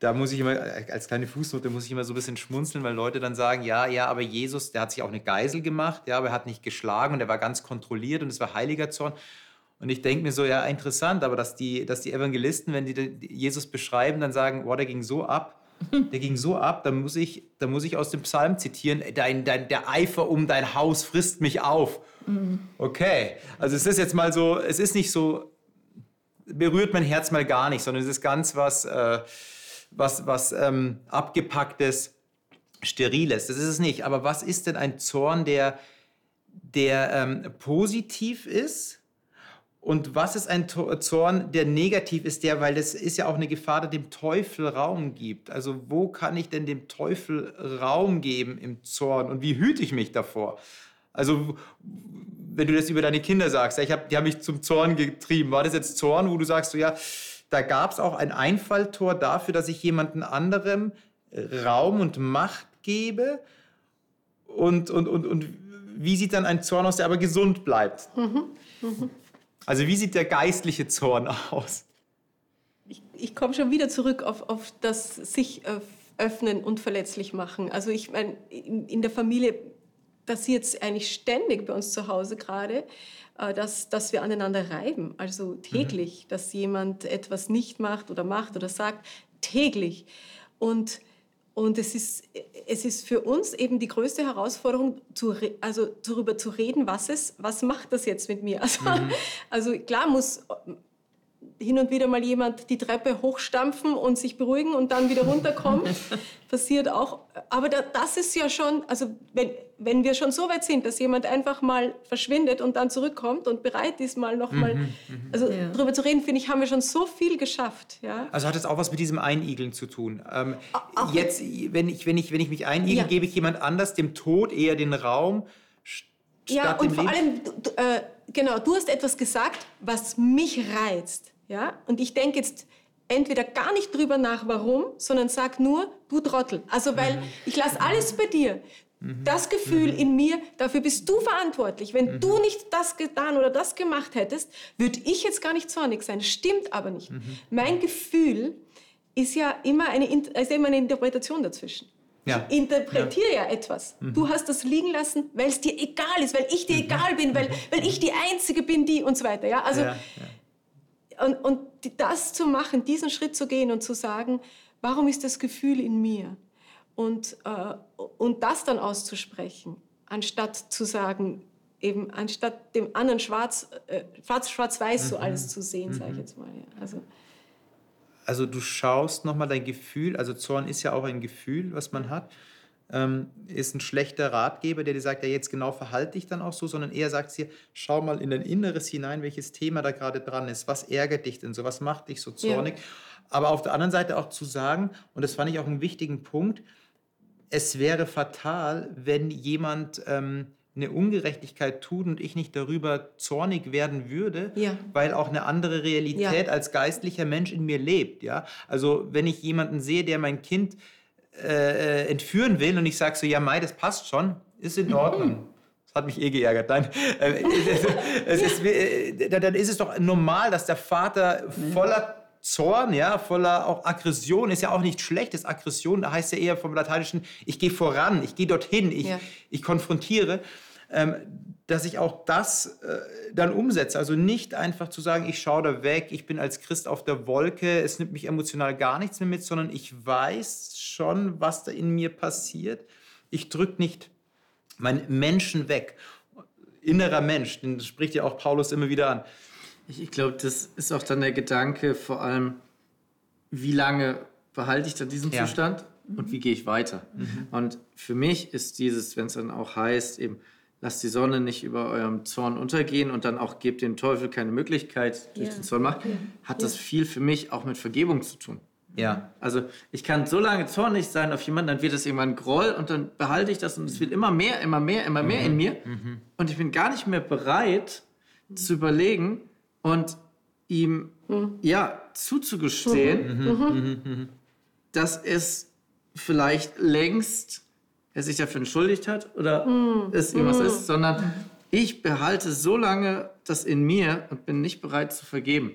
da muss ich immer, äh, als kleine Fußnote muss ich immer so ein bisschen schmunzeln, weil Leute dann sagen, ja, ja, aber Jesus, der hat sich auch eine Geisel gemacht, ja, aber er hat nicht geschlagen und er war ganz kontrolliert und es war heiliger Zorn. Und ich denke mir so, ja, interessant, aber dass die, dass die Evangelisten, wenn die Jesus beschreiben, dann sagen, boah, der ging so ab, der ging so ab, da muss ich, da muss ich aus dem Psalm zitieren, dein, dein, der Eifer um dein Haus frisst mich auf. Okay, also es ist jetzt mal so, es ist nicht so, berührt mein Herz mal gar nicht, sondern es ist ganz was, äh, was, was ähm, abgepacktes, steriles. Das ist es nicht. Aber was ist denn ein Zorn, der, der ähm, positiv ist? Und was ist ein Zorn, der negativ ist, der, weil das ist ja auch eine Gefahr, der dem Teufel Raum gibt. Also wo kann ich denn dem Teufel Raum geben im Zorn und wie hüte ich mich davor? Also wenn du das über deine Kinder sagst, ich hab, die haben mich zum Zorn getrieben, war das jetzt Zorn, wo du sagst, so, ja, da gab es auch ein Einfalltor dafür, dass ich jemanden anderem Raum und Macht gebe? Und, und, und, und wie sieht dann ein Zorn aus, der aber gesund bleibt? Mhm. Mhm. Also wie sieht der geistliche Zorn aus? Ich, ich komme schon wieder zurück auf, auf das sich öffnen und verletzlich machen. Also ich meine, in, in der Familie passiert es eigentlich ständig bei uns zu Hause gerade, äh, dass, dass wir aneinander reiben. Also täglich, mhm. dass jemand etwas nicht macht oder macht oder sagt, täglich. Und und es ist, es ist für uns eben die größte Herausforderung, zu, also darüber zu reden, was, es, was macht das jetzt mit mir. Also, mhm. also klar muss hin und wieder mal jemand die Treppe hochstampfen und sich beruhigen und dann wieder runterkommen. [LAUGHS] Passiert auch. Aber da, das ist ja schon, also wenn, wenn wir schon so weit sind, dass jemand einfach mal verschwindet und dann zurückkommt und bereit ist, mal nochmal, mhm, mhm, also ja. darüber zu reden, finde ich, haben wir schon so viel geschafft. Ja? Also hat es auch was mit diesem Einigeln zu tun. Ähm, jetzt, wenn ich, wenn, ich, wenn ich mich einigel, ja. gebe ich jemand anders dem Tod eher den Raum. Ja, und vor allem, äh, genau, du hast etwas gesagt, was mich reizt. Ja? Und ich denke jetzt entweder gar nicht drüber nach, warum, sondern sag nur, du Trottel. Also, weil mhm. ich lasse alles bei dir. Mhm. Das Gefühl mhm. in mir, dafür bist du verantwortlich. Wenn mhm. du nicht das getan oder das gemacht hättest, würde ich jetzt gar nicht zornig sein. Stimmt aber nicht. Mhm. Mein Gefühl ist ja immer eine, ist immer eine Interpretation dazwischen. Ja. Ich interpretiere ja, ja etwas. Mhm. Du hast das liegen lassen, weil es dir egal ist, weil ich dir mhm. egal bin, weil, weil ich die Einzige bin, die und so weiter. Ja? Also, ja, und, und das zu machen, diesen Schritt zu gehen und zu sagen, warum ist das Gefühl in mir? Und, äh, und das dann auszusprechen, anstatt zu sagen, eben anstatt dem anderen schwarz, äh, schwarz-weiß so mhm. alles zu sehen, mhm. sage ich jetzt mal. Ja. Also, also du schaust nochmal dein Gefühl, also Zorn ist ja auch ein Gefühl, was man hat ähm, ist ein schlechter Ratgeber, der dir sagt, ja, jetzt genau verhalte dich dann auch so, sondern eher sagt dir, schau mal in dein Inneres hinein, welches Thema da gerade dran ist. Was ärgert dich denn so? Was macht dich so zornig? Ja. Aber auf der anderen Seite auch zu sagen, und das fand ich auch einen wichtigen Punkt, es wäre fatal, wenn jemand ähm, eine Ungerechtigkeit tut und ich nicht darüber zornig werden würde, Ja. weil auch eine andere Realität Ja. als geistlicher Mensch in mir lebt. Ja? Also wenn ich jemanden sehe, der mein Kind äh, entführen will und ich sage so, ja Mai, das passt schon, ist in Ordnung. [LAUGHS] Das hat mich eh geärgert. Nein, äh, [LAUGHS] es ist, äh, dann ist es doch normal, dass der Vater voller Zorn, ja, voller auch Aggression, ist ja auch nicht schlechtes Aggression, da heißt ja eher vom Lateinischen, ich gehe voran, ich gehe dorthin, ich, Ja. ich konfrontiere, ähm, dass ich auch das äh, dann umsetze. Also nicht einfach zu sagen, ich schaue da weg, ich bin als Christ auf der Wolke, es nimmt mich emotional gar nichts mehr mit, sondern ich weiß schon, was da in mir passiert. Ich drücke nicht meinen Menschen weg. Innerer Mensch, den spricht ja auch Paulus immer wieder an. Ich, ich glaube, das ist auch dann der Gedanke, vor allem, wie lange behalte ich dann diesen Ja. Zustand und wie gehe ich weiter? Und für mich ist dieses, wenn es dann auch heißt, eben, lasst die Sonne nicht über eurem Zorn untergehen und dann auch gebt dem Teufel keine Möglichkeit durch Ja. den Zorn macht, hat das viel für mich auch mit Vergebung zu tun. Ja, Also ich kann so lange zornig sein auf jemanden, dann wird es irgendwann Groll und dann behalte ich das und es wird immer mehr, immer mehr, immer mehr in mir. Und ich bin gar nicht mehr bereit zu überlegen und ihm ja zuzugestehen, dass es vielleicht längst er sich dafür entschuldigt hat oder es irgendwas ist, sondern ich behalte so lange das in mir und bin nicht bereit zu vergeben.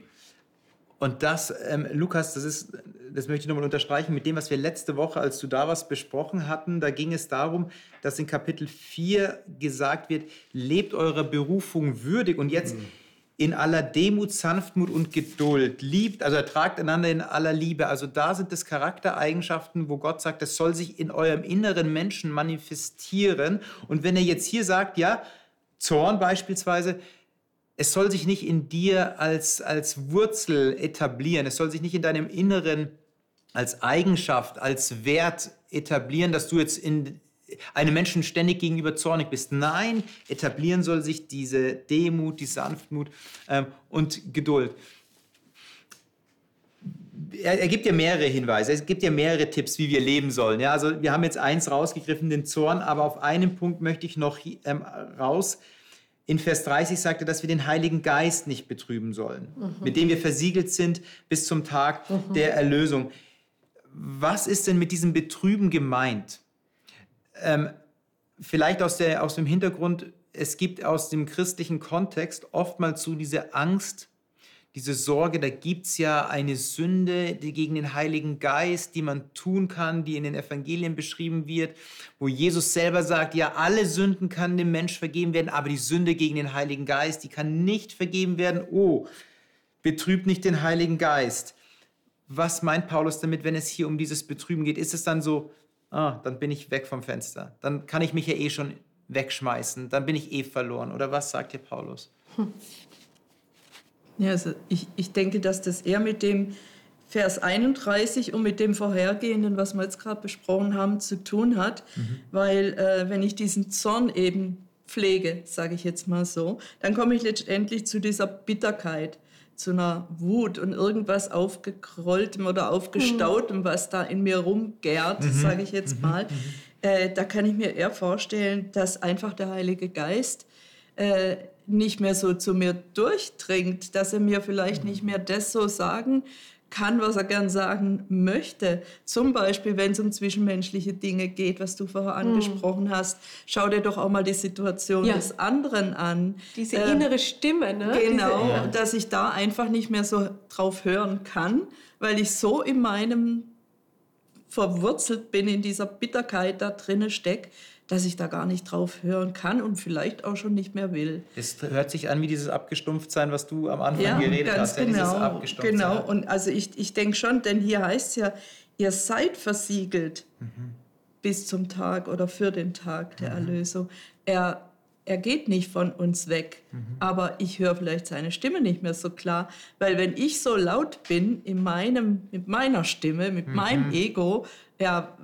Und das, ähm, Lukas, das ist, das möchte ich nochmal unterstreichen, mit dem, was wir letzte Woche, als du da warst, besprochen hatten. Da ging es darum, dass in Kapitel 4 gesagt wird, lebt eurer Berufung würdig. Und jetzt in aller Demut, Sanftmut und Geduld. Liebt, also ertragt einander in aller Liebe. Also da sind es Charaktereigenschaften, wo Gott sagt, das soll sich in eurem inneren Menschen manifestieren. Und wenn er jetzt hier sagt, ja, Zorn beispielsweise, es soll sich nicht in dir als, als Wurzel etablieren, es soll sich nicht in deinem Inneren als Eigenschaft, als Wert etablieren, dass du jetzt in einem Menschen ständig gegenüber zornig bist. Nein, etablieren soll sich diese Demut, die Sanftmut ähm, und Geduld. Er, er gibt dir mehrere Hinweise, es gibt dir mehrere Tipps, wie wir leben sollen. Ja, also wir haben jetzt eins rausgegriffen, den Zorn, aber auf einen Punkt möchte ich noch ähm, raus. In Vers 30 sagt er, dass wir den Heiligen Geist nicht betrüben sollen, mit dem wir versiegelt sind bis zum Tag der Erlösung. Was ist denn mit diesem Betrüben gemeint? Ähm, vielleicht aus, der, aus dem Hintergrund, es gibt aus dem christlichen Kontext oftmals so diese Angst, diese Sorge, da gibt es ja eine Sünde die gegen den Heiligen Geist, die man tun kann, die in den Evangelien beschrieben wird, wo Jesus selber sagt, ja, alle Sünden kann dem Mensch vergeben werden, aber die Sünde gegen den Heiligen Geist, die kann nicht vergeben werden. Oh, betrübt nicht den Heiligen Geist. Was meint Paulus damit, wenn es hier um dieses Betrüben geht? Ist es dann so, ah, dann bin ich weg vom Fenster, dann kann ich mich ja eh schon wegschmeißen, dann bin ich eh verloren? Oder was sagt hier Paulus? Ja, also ich, ich denke, dass das eher mit dem Vers 31 und mit dem vorhergehenden, was wir jetzt gerade besprochen haben, zu tun hat. Weil äh, wenn ich diesen Zorn eben pflege, sage ich jetzt mal so, dann komme ich letztendlich zu dieser Bitterkeit, zu einer Wut und irgendwas aufgekrolltem oder aufgestautem, was da in mir rumgärt, sage ich jetzt mal. Äh, da kann ich mir eher vorstellen, dass einfach der Heilige Geist äh, nicht mehr so zu mir durchdringt, dass er mir vielleicht nicht mehr das so sagen kann, was er gern sagen möchte. Zum Beispiel, wenn es um zwischenmenschliche Dinge geht, was du vorher angesprochen hast. Schau dir doch auch mal die Situation Ja. des anderen an. Diese Ähm, innere Stimme, ne? Genau, Diese, dass ich da einfach nicht mehr so drauf hören kann, weil ich so in meinem verwurzelt bin, in dieser Bitterkeit da drinne steck, dass ich da gar nicht drauf hören kann und vielleicht auch schon nicht mehr will. Es hört sich an wie dieses Abgestumpftsein, was du am Anfang geredet ganz hast. Ja, dieses genau. Abgestumpftsein. genau. Und also ich, ich denke schon, denn hier heißt es ja, ihr seid versiegelt bis zum Tag oder für den Tag der Erlösung. Er, er geht nicht von uns weg, aber ich höre vielleicht seine Stimme nicht mehr so klar, weil wenn ich so laut bin in meinem, mit meiner Stimme, mit meinem Ego, ja,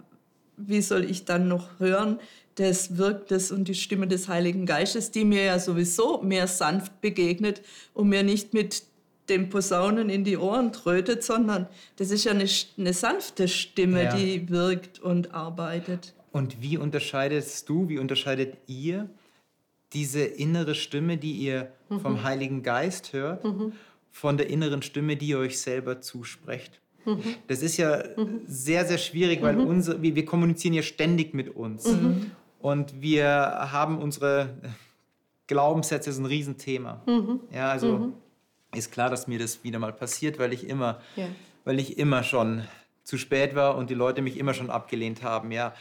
wie soll ich dann noch hören, das wirkt es und die Stimme des Heiligen Geistes, die mir ja sowieso mehr sanft begegnet und mir nicht mit den Posaunen in die Ohren trötet, sondern das ist ja eine, eine sanfte Stimme, Ja. die wirkt und arbeitet. Und wie unterscheidest du, wie unterscheidet ihr diese innere Stimme, die ihr mhm. vom Heiligen Geist hört, mhm. von der inneren Stimme, die ihr euch selber zusprecht. Mhm. Das ist ja mhm. sehr, sehr schwierig, weil mhm. unsere, wir, wir, kommunizieren ja ständig mit uns. Mhm. Und wir haben unsere Glaubenssätze, das ist ein Riesenthema. Ja, also ist klar, dass mir das wieder mal passiert, weil ich immer, ja. weil ich immer schon zu spät war und die Leute mich immer schon abgelehnt haben, ja.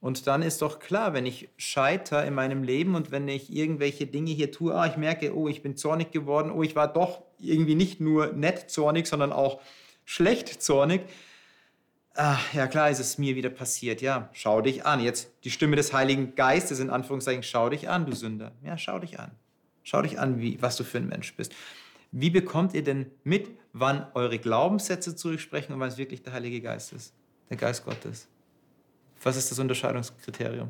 Und dann ist doch klar, wenn ich scheiter in meinem Leben und wenn ich irgendwelche Dinge hier tue, ah, ich merke, oh, ich bin zornig geworden, oh, ich war doch irgendwie nicht nur nett zornig, sondern auch schlecht zornig. Ah, ja, klar ist es mir wieder passiert. Ja, schau dich an. Jetzt die Stimme des Heiligen Geistes, in Anführungszeichen, schau dich an, du Sünder. Ja, schau dich an. Schau dich an, wie, was du für ein Mensch bist. Wie bekommt ihr denn mit, wann eure Glaubenssätze zurücksprechen und wann es wirklich der Heilige Geist ist, der Geist Gottes? Was ist das Unterscheidungskriterium?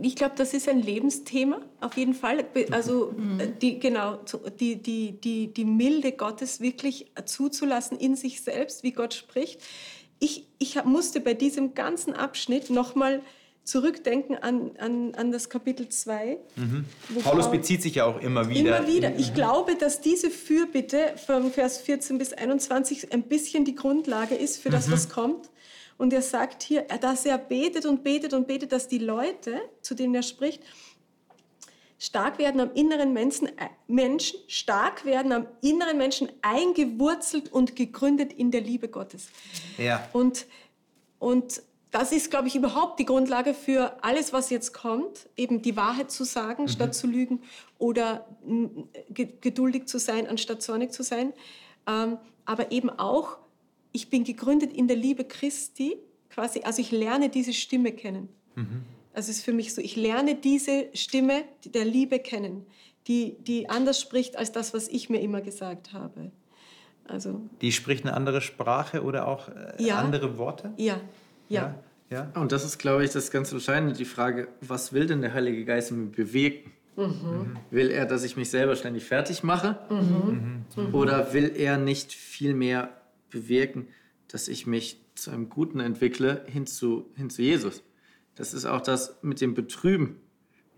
Ich glaube, das ist ein Lebensthema, auf jeden Fall. Also mhm. die, genau, die, die, die, die Milde Gottes wirklich zuzulassen in sich selbst, wie Gott spricht. Ich, ich musste bei diesem ganzen Abschnitt nochmal mal zurückdenken an, an, an das Kapitel 2. Mhm. Paulus bezieht sich ja auch immer wieder. Immer wieder. Ich glaube, dass diese Fürbitte von Vers 14 bis 21 ein bisschen die Grundlage ist für das, mhm. was kommt. Und er sagt hier, dass er betet und betet und betet, dass die Leute, zu denen er spricht, stark werden am inneren Menschen, äh, Menschen, stark werden am inneren Menschen, eingewurzelt und gegründet in der Liebe Gottes. Ja. Und, und das ist, glaube ich, überhaupt die Grundlage für alles, was jetzt kommt, eben die Wahrheit zu sagen, mhm. statt zu lügen oder geduldig zu sein, anstatt zornig zu sein. Ähm, aber eben auch, ich bin gegründet in der Liebe Christi, quasi, also ich lerne diese Stimme kennen. Mhm. Also es ist für mich so, ich lerne diese Stimme der Liebe kennen, die, die anders spricht als das, was ich mir immer gesagt habe. Also, die spricht eine andere Sprache oder auch äh, ja, andere Worte? Ja, ja. ja. Und das ist, glaube ich, das ganz Entscheidende, die Frage, was will denn der Heilige Geist in mir bewegen? Mhm. Will er, dass ich mich selber ständig fertig mache? Mhm. Mhm. Oder will er nicht viel mehr bewirken, dass ich mich zu einem Guten entwickle, hin zu, hin zu Jesus? Das ist auch das mit dem Betrüben.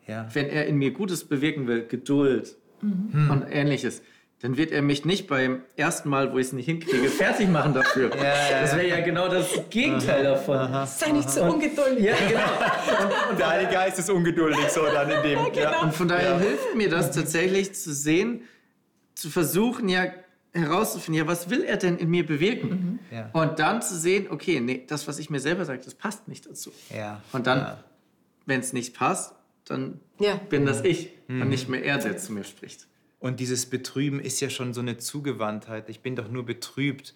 Ja. Wenn er in mir Gutes bewirken will, Geduld mhm. und ähnliches, dann wird er mich nicht beim ersten Mal, wo ich es nicht hinkriege, [LAUGHS] fertig machen dafür. ja, ja, das wäre ja genau das Gegenteil aha, davon. Aha, Sei nicht so ungeduldig. Ja, genau. Und, und der Heilige Geist ist ungeduldig so dann in dem. Ja, genau. Und von daher hilft mir das tatsächlich zu sehen, zu versuchen, ja herauszufinden, ja, was will er denn in mir bewirken? Mhm. Ja. Und dann zu sehen, okay, nee, das, was ich mir selber sage, das passt nicht dazu. Ja. Und dann, ja. wenn es nicht passt, dann bin das ich mhm. und nicht mehr er, der zu mir spricht. Und dieses Betrüben ist ja schon so eine Zugewandtheit. Ich bin doch nur betrübt.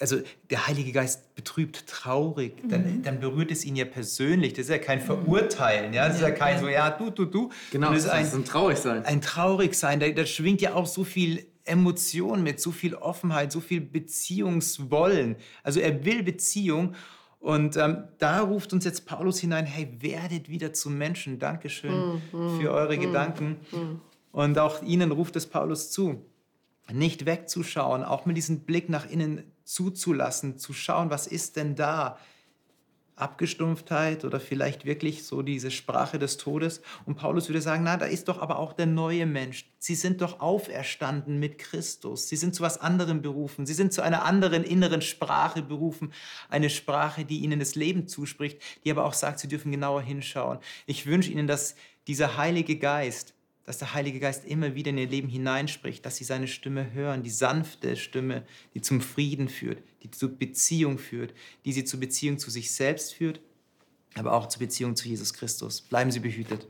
Also der Heilige Geist betrübt traurig, dann, mhm. dann berührt es ihn ja persönlich. Das ist ja kein Verurteilen, ja. Das ist ja kein so, ja, du, du, du. Genau, das ist ein, ein Traurigsein. Ein Traurigsein, da, da schwingt ja auch so viel Emotion mit, so viel Offenheit, so viel Beziehungswollen. Also er will Beziehung. Und ähm, da ruft uns jetzt Paulus hinein, hey, werdet wieder zum Menschen. Dankeschön mm, für eure mm, Gedanken. Mm. Und auch ihnen ruft es Paulus zu, nicht wegzuschauen, auch mit diesem Blick nach innen zuzulassen, zu schauen, was ist denn da? Abgestumpftheit oder vielleicht wirklich so diese Sprache des Todes. Und Paulus würde sagen, na, da ist doch aber auch der neue Mensch. Sie sind doch auferstanden mit Christus. Sie sind zu was anderem berufen. Sie sind zu einer anderen inneren Sprache berufen. Eine Sprache, die ihnen das Leben zuspricht, die aber auch sagt, sie dürfen genauer hinschauen. Ich wünsche ihnen, dass dieser Heilige Geist dass der Heilige Geist immer wieder in ihr Leben hineinspricht, dass sie seine Stimme hören, die sanfte Stimme, die zum Frieden führt, die zur Beziehung führt, die sie zur Beziehung zu sich selbst führt, aber auch zur Beziehung zu Jesus Christus. Bleiben Sie behütet.